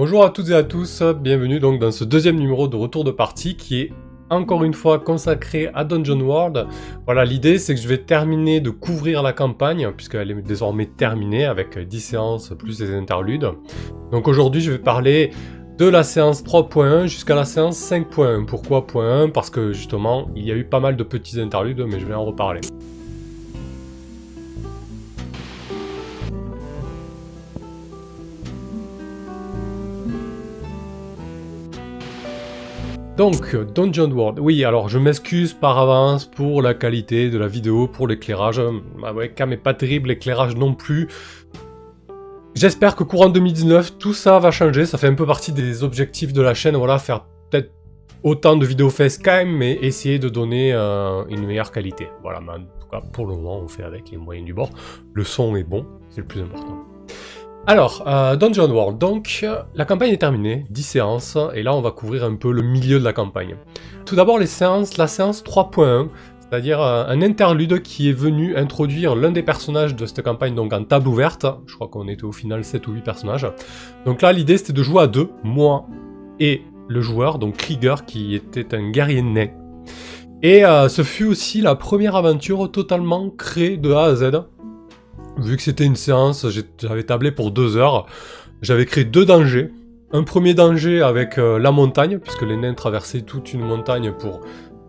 Bonjour à toutes et à tous, bienvenue donc dans ce deuxième numéro de Retour de partie qui est encore une fois consacré à Dungeon World. Voilà, l'idée c'est que je vais terminer de couvrir la campagne, puisqu'elle est désormais terminée avec 10 séances plus des interludes. Donc aujourd'hui je vais parler de la séance 3.1 jusqu'à la séance 5.1. Pourquoi .1 Parce que justement il y a eu pas mal de petits interludes, mais je vais en reparler. Donc, Dungeon World. Oui, alors je m'excuse par avance pour la qualité de la vidéo, pour l'éclairage. Ma webcam est pas terrible, l'éclairage non plus. J'espère que courant 2019, tout ça va changer. Ça fait un peu partie des objectifs de la chaîne. Voilà, faire peut-être autant de vidéos facecam, mais essayer de donner euh, une meilleure qualité. Voilà, mais en tout cas, pour le moment, on fait avec les moyens du bord. Le son est bon, c'est le plus important. Alors, euh, Dungeon World, donc la campagne est terminée, 10 séances, et là on va couvrir un peu le milieu de la campagne. Tout d'abord les séances, la séance 3.1, c'est-à-dire euh, un interlude qui est venu introduire l'un des personnages de cette campagne donc en table ouverte, je crois qu'on était au final 7 ou 8 personnages. Donc là l'idée c'était de jouer à deux, moi et le joueur, donc Krieger qui était un guerrier nain. Et euh, ce fut aussi la première aventure totalement créée de A à Z, Vu que c'était une séance, j'avais tablé pour deux heures. J'avais créé deux dangers. Un premier danger avec euh, la montagne, puisque les nains traversaient toute une montagne pour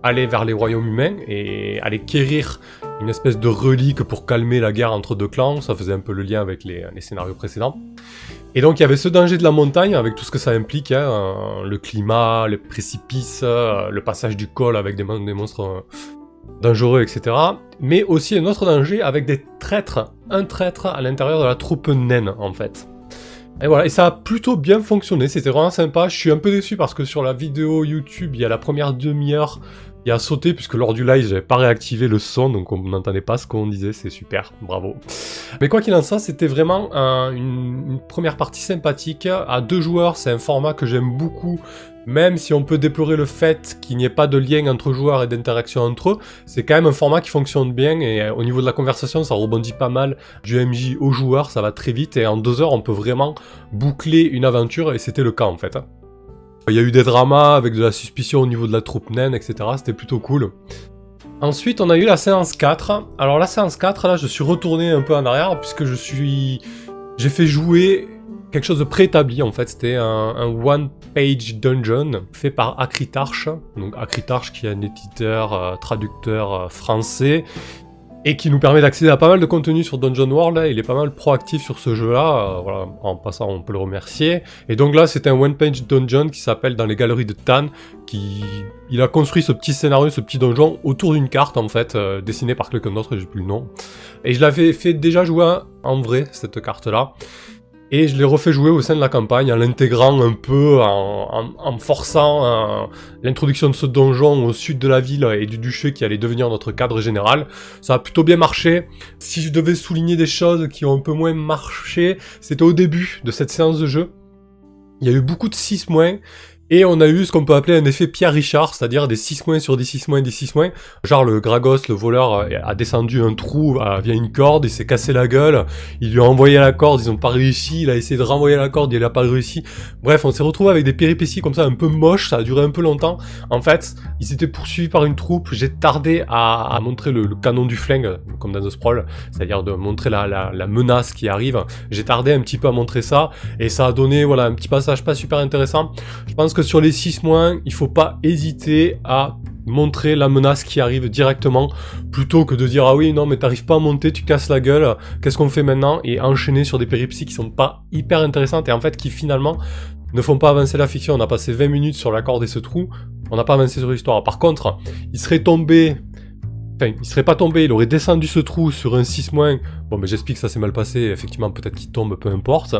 aller vers les royaumes humains et aller quérir une espèce de relique pour calmer la guerre entre deux clans. Ça faisait un peu le lien avec les, scénarios précédents. Et donc il y avait ce danger de la montagne avec tout ce que ça implique, hein, le climat, les précipices, euh, le passage du col avec des, des monstres dangereux, etc. Mais aussi un autre danger avec des traîtres, un traître à l'intérieur de la troupe naine en fait. Et voilà, et ça a plutôt bien fonctionné, c'était vraiment sympa. Je suis un peu déçu parce que sur la vidéo YouTube, il y a la première demi-heure, il a sauté puisque lors du live, j'avais pas réactivé le son, donc on n'entendait pas ce qu'on disait, c'est super, bravo. Mais quoi qu'il en soit, c'était vraiment une, première partie sympathique. À deux joueurs, c'est un format que j'aime beaucoup même si on peut déplorer le fait qu'il n'y ait pas de lien entre joueurs et d'interaction entre eux, c'est quand même un format qui fonctionne bien et euh, au niveau de la conversation, ça rebondit pas mal du MJ au joueur, ça va très vite et en deux heures, on peut vraiment boucler une aventure et c'était le cas en fait. Il y a eu des dramas avec de la suspicion au niveau de la troupe naine, etc. C'était plutôt cool. Ensuite, on a eu la séance 4. Alors la séance 4, là, je suis retourné un peu en arrière puisque je suis... J'ai fait jouer quelque chose de préétabli en fait. C'était un, one-page dungeon fait par Acritarch. Donc Acritarch qui est un éditeur, euh, traducteur euh, français et qui nous permet d'accéder à pas mal de contenu sur Dungeon World. Il est pas mal proactif sur ce jeu-là. Euh, voilà, en passant, on peut le remercier. Et donc là, c'est un one-page dungeon qui s'appelle Dans les galeries de Tan. Qui, il a construit ce petit scénario, ce petit donjon autour d'une carte en fait, dessinée par quelqu'un d'autre. J'ai plus le nom. Et je l'avais fait déjà jouer en vrai cette carte-là. Et je l'ai refait jouer au sein de la campagne en l'intégrant un peu, en, forçant euh, l'introduction de ce donjon au sud de la ville et du duché qui allait devenir notre cadre général. Ça a plutôt bien marché. Si je devais souligner des choses qui ont un peu moins marché, c'était au début de cette séance de jeu. Il y a eu beaucoup de 6 moins et on a eu ce qu'on peut appeler un effet Pierre Richard, c'est-à-dire des 6 moins sur des 6 moins, des 6 moins. Genre le Gragos, le voleur, euh, a descendu un trou euh, via une corde, il s'est cassé la gueule, il lui a envoyé la corde, ils ont pas réussi, il a essayé de renvoyer la corde, il a pas réussi. Bref, on s'est retrouvé avec des péripéties comme ça un peu moches, ça a duré un peu longtemps. En fait, ils étaient poursuivis par une troupe, j'ai tardé à, montrer le, canon du flingue, comme dans The Sprawl, c'est-à-dire de montrer la, la menace qui arrive. J'ai tardé un petit peu à montrer ça, et ça a donné voilà un petit passage pas super intéressant. Je pense que sur les 6 mois, il faut pas hésiter à montrer la menace qui arrive directement plutôt que de dire ah oui non mais t'arrives pas à monter tu casses la gueule qu'est-ce qu'on fait maintenant et enchaîner sur des péripéties qui sont pas hyper intéressantes et en fait qui finalement ne font pas avancer la fiction. On a passé 20 minutes sur la corde et ce trou on n'a pas avancé sur l'histoire. Par contre il serait tombé Enfin, il serait pas tombé, il aurait descendu ce trou sur un 6 moins. Bon, mais j'explique, ça s'est mal passé. Effectivement, peut-être qu'il tombe, peu importe.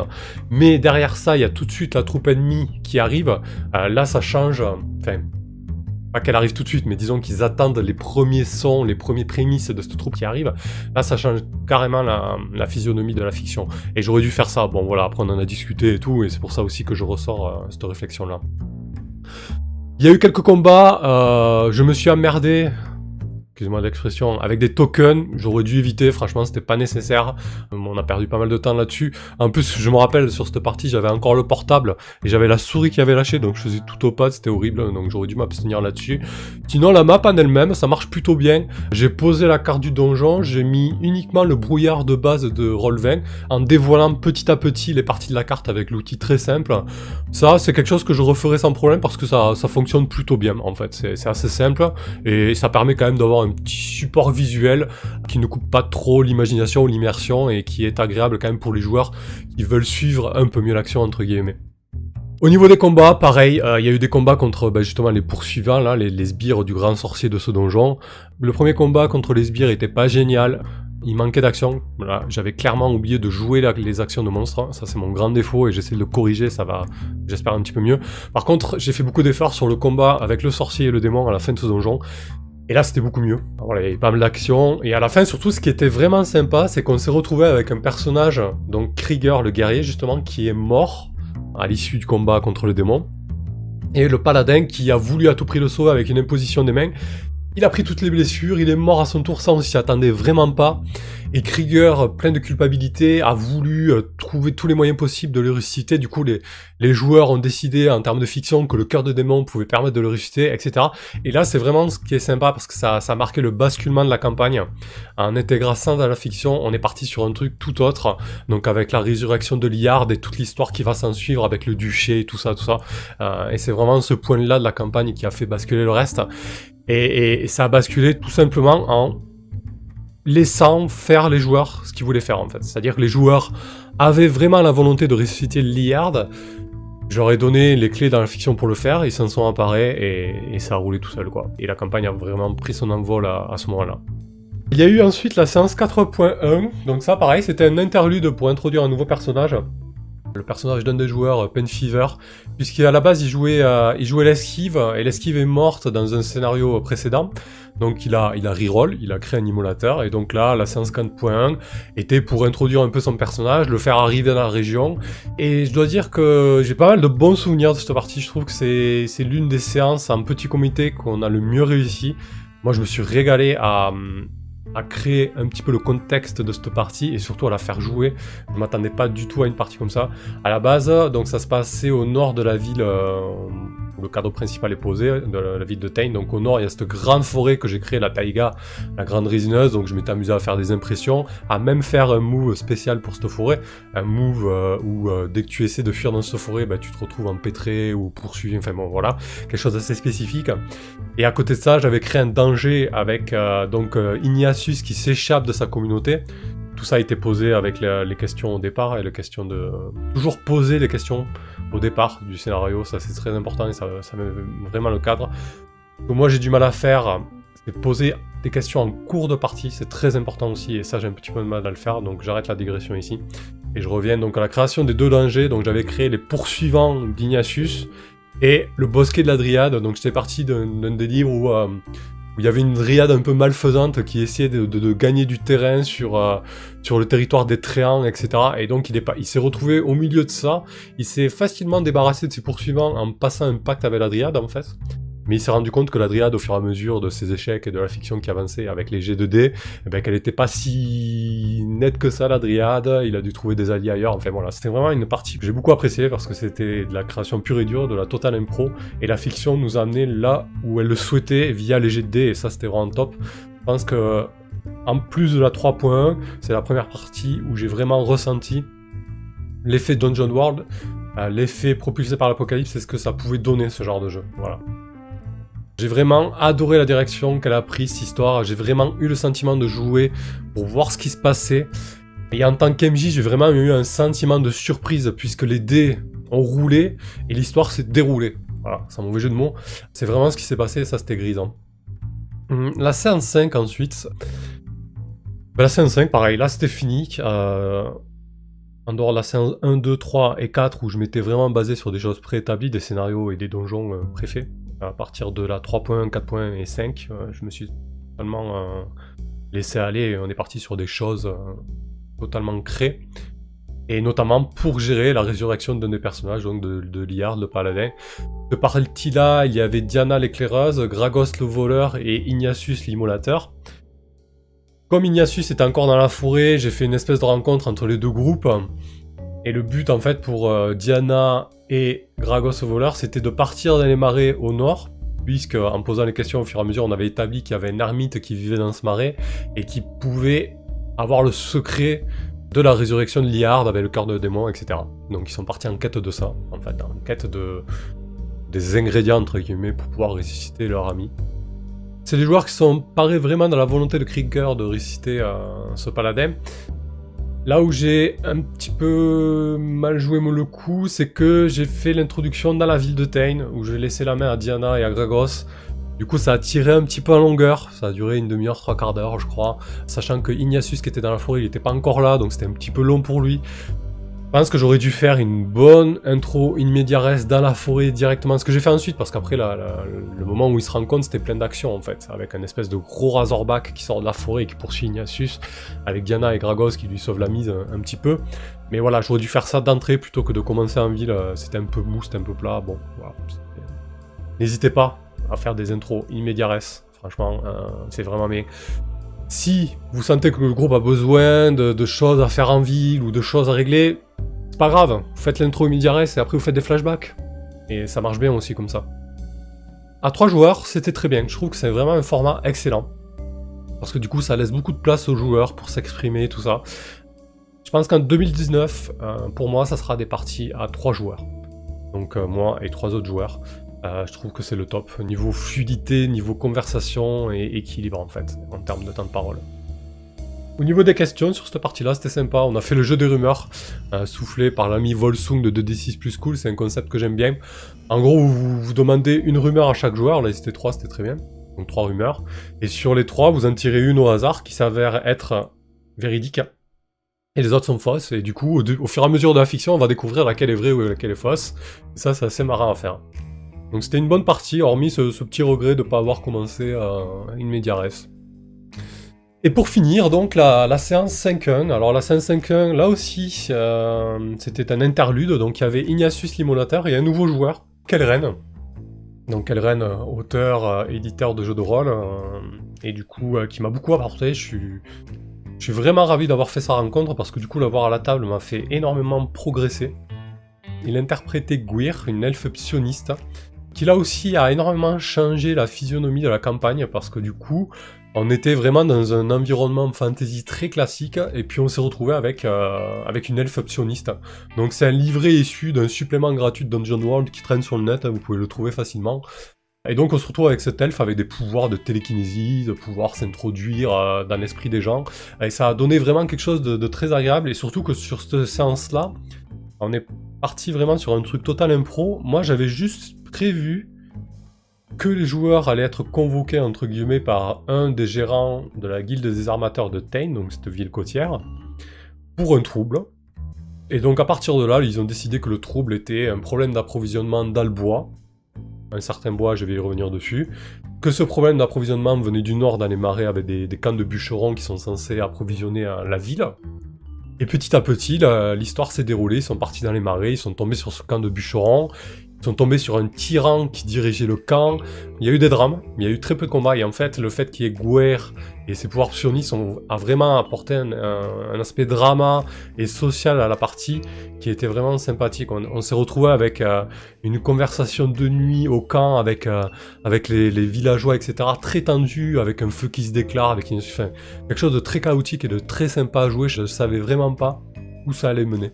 Mais derrière ça, il y a tout de suite la troupe ennemie qui arrive. Euh, là, ça change. Enfin, pas qu'elle arrive tout de suite, mais disons qu'ils attendent les premiers sons, les premiers prémices de cette troupe qui arrive. Là, ça change carrément la, physionomie de la fiction. Et j'aurais dû faire ça. Bon, voilà, après on en a discuté et tout, et c'est pour ça aussi que je ressors euh, cette réflexion-là. Il y a eu quelques combats, euh, je me suis emmerdé excusez-moi l'expression, avec des tokens, j'aurais dû éviter, franchement c'était pas nécessaire, euh, on a perdu pas mal de temps là-dessus. En plus, je me rappelle, sur cette partie, j'avais encore le portable, et j'avais la souris qui avait lâché, donc je faisais tout au pas, c'était horrible, donc j'aurais dû m'abstenir là-dessus. Sinon, la map en elle-même, ça marche plutôt bien. J'ai posé la carte du donjon, j'ai mis uniquement le brouillard de base de Roll20, en dévoilant petit à petit les parties de la carte avec l'outil très simple. Ça, c'est quelque chose que je referai sans problème, parce que ça, ça fonctionne plutôt bien, en fait. C'est assez simple, et ça permet quand même d'avoir un petit support visuel qui ne coupe pas trop l'imagination ou l'immersion et qui est agréable quand même pour les joueurs qui veulent suivre un peu mieux l'action entre guillemets. Au niveau des combats, pareil, euh, il y a eu des combats contre bah, justement les poursuivants, les, sbires du grand sorcier de ce donjon. Le premier combat contre les sbires était pas génial, il manquait d'action. J'avais clairement oublié de jouer les actions de monstres. Ça, c'est mon grand défaut et j'essaie de le corriger. Ça va, j'espère, un petit peu mieux. Par contre, j'ai fait beaucoup d'efforts sur le combat avec le sorcier et le démon à la fin de ce donjon. Et là, c'était beaucoup mieux. Voilà, il y avait pas mal d'action. Et à la fin, surtout, ce qui était vraiment sympa, c'est qu'on s'est retrouvé avec un personnage, donc Krieger, le guerrier, justement, qui est mort à l'issue du combat contre le démon. Et le paladin qui a voulu à tout prix le sauver avec une imposition des mains. Il a pris toutes les blessures, il est mort à son tour, ça on s'y attendait vraiment pas. Et Krieger, plein de culpabilité, a voulu euh, trouver tous les moyens possibles de le ressusciter. Du coup, les, joueurs ont décidé, en termes de fiction, que le cœur de démon pouvait permettre de le ressusciter, etc. Et là, c'est vraiment ce qui est sympa, parce que ça, ça a marqué le basculement de la campagne. En intégrant ça dans la fiction, on est parti sur un truc tout autre. Donc avec la résurrection de Liard et toute l'histoire qui va s'en suivre avec le duché et tout ça, tout ça. Euh, et c'est vraiment ce point-là de la campagne qui a fait basculer le reste. Et, ça a basculé tout simplement en laissant faire les joueurs ce qu'ils voulaient faire en fait. C'est-à-dire que les joueurs avaient vraiment la volonté de ressusciter Liard. J'aurais donné les clés dans la fiction pour le faire, ils s'en sont emparés et, ça a roulé tout seul quoi. Et la campagne a vraiment pris son envol à, à ce moment-là. Il y a eu ensuite la séance 4.1, donc ça pareil, c'était un interlude pour introduire un nouveau personnage le personnage d'un des joueurs, euh, Penfever, puisqu'à la base il jouait, euh, il jouait l'esquive, et l'esquive est morte dans un scénario précédent, donc il a, il a reroll, il a créé un immolateur, et donc là, la séance 4.1 était pour introduire un peu son personnage, le faire arriver dans la région, et je dois dire que j'ai pas mal de bons souvenirs de cette partie, je trouve que c'est l'une des séances en petit comité qu'on a le mieux réussi. Moi je me suis régalé à à créer un petit peu le contexte de cette partie et surtout à la faire jouer. Je m'attendais pas du tout à une partie comme ça. À la base, donc ça se passait au nord de la ville euh, le cadre principal est posé, de la, ville de Tain. Donc au nord, il y a cette grande forêt que j'ai créée, la taïga, la grande résineuse. Donc je m'étais amusé à faire des impressions, à même faire un move spécial pour cette forêt. Un move euh, où euh, dès que tu essaies de fuir dans cette forêt, bah, tu te retrouves empêtré ou poursuivi. Enfin bon, voilà, quelque chose d'assez spécifique. Et à côté de ça, j'avais créé un danger avec euh, donc Ignatius qui s'échappe de sa communauté tout ça a été posé avec les, questions au départ et les questions de toujours poser les questions au départ du scénario, ça c'est très important et ça, ça met vraiment le cadre. Moi j'ai du mal à faire, c'est poser des questions en cours de partie, c'est très important aussi et ça j'ai un petit peu de mal à le faire, donc j'arrête la digression ici. Et je reviens donc à la création des deux dangers, donc j'avais créé les poursuivants d'Ignatius et le bosquet de la Dryade, donc j'étais parti d'un des livres où euh, où il y avait une dryade un peu malfaisante qui essayait de, gagner du terrain sur, euh, sur le territoire des Tréants, etc. Et donc il il s'est retrouvé au milieu de ça, il s'est facilement débarrassé de ses poursuivants en passant un pacte avec la dryade en fait. Mais il s'est rendu compte que la Dryade, au fur et à mesure de ses échecs et de la fiction qui avançait avec les G2D, eh ben, qu'elle n'était pas si nette que ça, la Dryade. Il a dû trouver des alliés ailleurs. Enfin voilà, c'était vraiment une partie que j'ai beaucoup appréciée parce que c'était de la création pure et dure, de la totale impro. Et la fiction nous a amené là où elle le souhaitait via les G2D. Et ça, c'était vraiment top. Je pense que, en plus de la 3.1, c'est la première partie où j'ai vraiment ressenti l'effet Dungeon World, euh, l'effet propulsé par l'apocalypse, c'est ce que ça pouvait donner ce genre de jeu. Voilà. J'ai vraiment adoré la direction qu'elle a prise, cette histoire. J'ai vraiment eu le sentiment de jouer pour voir ce qui se passait. Et en tant qu'MJ, j'ai vraiment eu un sentiment de surprise puisque les dés ont roulé et l'histoire s'est déroulée. Voilà, c'est un mauvais jeu de mots. C'est vraiment ce qui s'est passé et ça c'était grisant. Hum, la séance 5 ensuite. Ben, la séance 5, pareil, là c'était fini. Euh, en dehors de la séance 1, 2, 3 et 4 où je m'étais vraiment basé sur des choses préétablies, des scénarios et des donjons euh, préfaits à partir de la 3.1, 4.1 et 5, euh, je me suis totalement euh, laissé aller on est parti sur des choses euh, totalement créées. et notamment pour gérer la résurrection d'un des personnages, donc de, de Liard, le paladin. De partie-là, il y avait Diana l'éclaireuse, Gragos le voleur et Ignatius l'immolateur. Comme Ignatius était encore dans la forêt, j'ai fait une espèce de rencontre entre les deux groupes. Et le but en fait pour Diana et Gragos le voleur, c'était de partir dans les marais au nord, puisque en posant les questions au fur et à mesure, on avait établi qu'il y avait un ermite qui vivait dans ce marais et qui pouvait avoir le secret de la résurrection de Liard avec le cœur de démon, etc. Donc ils sont partis en quête de ça, en fait, en quête de des ingrédients entre guillemets pour pouvoir ressusciter leur ami. C'est des joueurs qui sont parés vraiment dans la volonté de Krieger de ressusciter ce paladin. Là où j'ai un petit peu mal joué le coup, c'est que j'ai fait l'introduction dans la ville de Tain, où j'ai laissé la main à Diana et à Gragos, du coup, ça a tiré un petit peu en longueur. Ça a duré une demi-heure, trois quarts d'heure, je crois. Sachant que Ignatius, qui était dans la forêt, il n'était pas encore là, donc c'était un petit peu long pour lui. Je pense que j'aurais dû faire une bonne intro in media res dans la forêt directement. Ce que j'ai fait ensuite, parce qu'après, le moment où il se rend compte, c'était plein d'action en fait. Avec un espèce de gros Razorback qui sort de la forêt et qui poursuit Ignatius. Avec Diana et Gragos qui lui sauvent la mise un, petit peu. Mais voilà, j'aurais dû faire ça d'entrée plutôt que de commencer en ville. C'était un peu mou, c'était un peu plat. Bon, voilà. N'hésitez pas, à faire des intros immédiates. Franchement, euh, c'est vraiment mais Si vous sentez que le groupe a besoin de, choses à faire en ville ou de choses à régler, pas grave. Vous faites l'intro immédiates et après vous faites des flashbacks. Et ça marche bien aussi comme ça. À trois joueurs, c'était très bien. Je trouve que c'est vraiment un format excellent. Parce que du coup, ça laisse beaucoup de place aux joueurs pour s'exprimer, tout ça. Je pense qu'en 2019, euh, pour moi, ça sera des parties à trois joueurs. Donc euh, moi et trois autres joueurs. Euh, je trouve que c'est le top. Niveau fluidité, niveau conversation et équilibre en fait, en termes de temps de parole. Au niveau des questions sur cette partie-là, c'était sympa. On a fait le jeu des rumeurs, euh, soufflé par l'ami Volsung de 2D6 plus cool. C'est un concept que j'aime bien. En gros, vous, vous demandez une rumeur à chaque joueur. Là, c'était 3, c'était très bien. Donc 3 rumeurs. Et sur les 3, vous en tirez une au hasard qui s'avère être véridique. Et les autres sont fausses. Et du coup, au, fur et à mesure de la fiction, on va découvrir laquelle est vraie ou laquelle est fausse. Et ça, c'est assez marrant à faire. Donc c'était une bonne partie, hormis ce, petit regret de ne pas avoir commencé à une media Et pour finir, donc, la, séance 5-1. Alors, la séance 5-1, là aussi, euh, c'était un interlude. Donc, il y avait Ignatius Limonateur et un nouveau joueur, Kelren. Donc, Kelren, euh, auteur, euh, éditeur de jeux de rôle, et du coup, qui m'a beaucoup apporté. Je suis, vraiment ravi d'avoir fait sa rencontre parce que, du coup, l'avoir à la table m'a fait énormément progresser. Il interprétait Gwir, une elfe psioniste, qui là aussi a énormément changé la physionomie de la campagne parce que du coup, on était vraiment dans un environnement fantasy très classique et puis on s'est retrouvé avec, euh, avec une elfe optionniste. Donc c'est un livret issu d'un supplément gratuit de Dungeon World qui traîne sur le net, vous pouvez le trouver facilement. Et donc on se retrouve avec cet elfe avec des pouvoirs de télékinésie, de pouvoir s'introduire euh, dans l'esprit des gens. Et ça a donné vraiment quelque chose de, de très agréable et surtout que sur cette séance-là, on est parti vraiment sur un truc total impro. Moi j'avais juste prévu que les joueurs allaient être convoqués entre guillemets par un des gérants de la guilde des armateurs de Tain, donc cette ville côtière, pour un trouble. Et donc à partir de là, ils ont décidé que le trouble était un problème d'approvisionnement dans le bois, un certain bois, je vais y revenir dessus, que ce problème d'approvisionnement venait du nord dans les marais avec des, camps de bûcherons qui sont censés approvisionner euh, la ville. Et petit à petit, l'histoire s'est déroulée, ils sont partis dans les marais, ils sont tombés sur ce camp de bûcherons, sont tombés sur un tyran qui dirigeait le camp. Il y a eu des drames, il y a eu très peu de combats. Et en fait, le fait qu'il y ait Guer et ses pouvoirs psionistes a vraiment apporté un, aspect drama et social à la partie qui était vraiment sympathique. On, s'est retrouvé avec euh, une conversation de nuit au camp avec, euh, les, villageois, etc. Très tendu, avec un feu qui se déclare, avec une, quelque chose de très chaotique et de très sympa à jouer. Je ne savais vraiment pas où ça allait mener.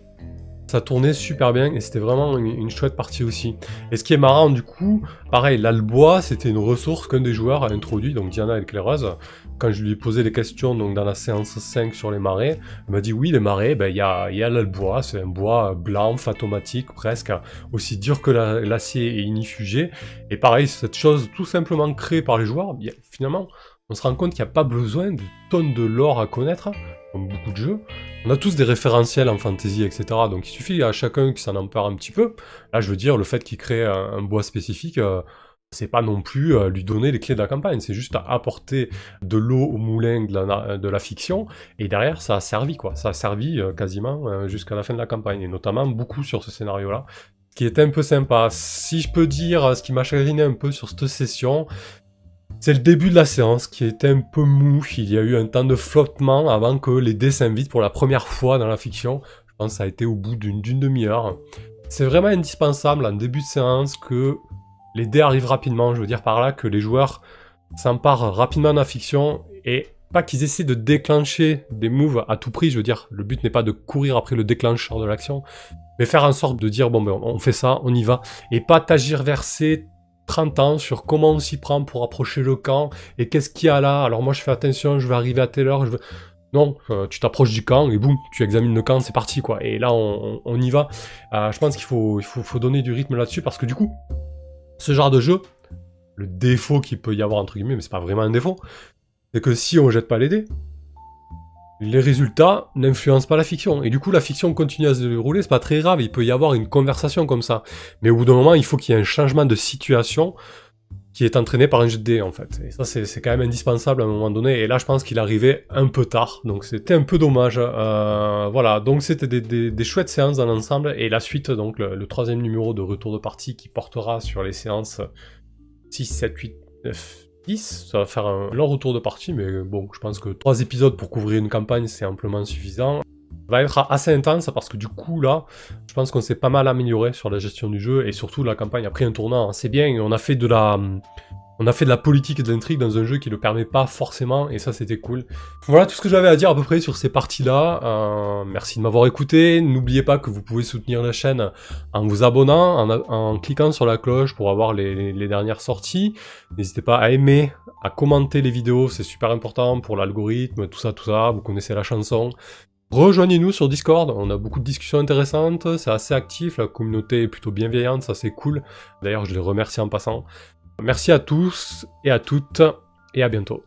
Ça tournait super bien et c'était vraiment une, chouette partie aussi. Et ce qui est marrant du coup, pareil, l'albois c'était une ressource qu'un des joueurs a introduit, donc Diana Éclaireuse. Quand je lui ai posé des questions donc dans la séance 5 sur les marais, elle m'a dit oui les marais, ben, il y a, y a l'albois, c'est un bois blanc, fatomatique presque, aussi dur que l'acier et inifugé. Et pareil, cette chose tout simplement créée par les joueurs, finalement on se rend compte qu'il n'y a pas besoin de tonnes de lore à connaître, comme beaucoup de jeux. On a tous des référentiels en fantasy, etc. Donc il suffit à chacun qui s'en empare un petit peu. Là, je veux dire, le fait qu'il crée un, bois spécifique, euh, c'est pas non plus euh, lui donner les clés de la campagne, c'est juste apporter de l'eau au moulin de la, de la, fiction, et derrière ça a servi quoi, ça a servi euh, quasiment euh, jusqu'à la fin de la campagne, et notamment beaucoup sur ce scénario-là, ce qui est un peu sympa. Si je peux dire, ce qui m'a chagriné un peu sur cette session, c'est le début de la séance qui était un peu mou, il y a eu un temps de flottement avant que les dés s'invitent pour la première fois dans la fiction, je pense que ça a été au bout d'une demi-heure. C'est vraiment indispensable en début de séance que les dés arrivent rapidement, je veux dire par là que les joueurs s'emparent rapidement de la fiction et pas qu'ils essaient de déclencher des moves à tout prix, je veux dire, le but n'est pas de courir après le déclencheur de l'action, mais faire en sorte de dire bon ben on fait ça, on y va, et pas t'agir verser 30 ans sur comment on s'y prend pour approcher le camp, et qu'est-ce qu'il y a là, alors moi je fais attention, je vais arriver à telle heure, je veux... Non, euh, tu t'approches du camp et boum, tu examines le camp, c'est parti quoi. Et là, on, y va. Euh, je pense qu'il faut, il donner du rythme là-dessus parce que du coup, ce genre de jeu, le défaut qu'il peut y avoir entre guillemets, mais c'est pas vraiment un défaut, c'est que si on jette pas les dés, les résultats n'influencent pas la fiction. Et du coup, la fiction continue à se dérouler, c'est pas très grave, il peut y avoir une conversation comme ça. Mais au bout d'un moment, il faut qu'il y ait un changement de situation qui est entraîné par un jet de en fait. Et ça, c'est quand même indispensable à un moment donné. Et là, je pense qu'il arrivait un peu tard, donc c'était un peu dommage. Euh, voilà, donc c'était des, chouettes séances dans l'ensemble. Et la suite, donc le, troisième numéro de Retour de partie qui portera sur les séances 6, 7, 8, 9, 10. Ça va faire un long retour de partie, mais bon, je pense que trois épisodes pour couvrir une campagne, c'est amplement suffisant va être assez intense parce que du coup là, je pense qu'on s'est pas mal amélioré sur la gestion du jeu et surtout la campagne a pris un tournant assez bien on a fait de la on a fait de la politique et de l'intrigue dans un jeu qui le permet pas forcément, et ça c'était cool. Voilà tout ce que j'avais à dire à peu près sur ces parties-là. Euh, merci de m'avoir écouté. N'oubliez pas que vous pouvez soutenir la chaîne en vous abonnant, en, cliquant sur la cloche pour avoir les, les dernières sorties. N'hésitez pas à aimer, à commenter les vidéos, c'est super important pour l'algorithme, tout ça, tout ça. Vous connaissez la chanson. Rejoignez-nous sur Discord, on a beaucoup de discussions intéressantes, c'est assez actif, la communauté est plutôt bienveillante, ça c'est cool. D'ailleurs, je les remercie en passant. Merci à tous et à toutes, et à bientôt.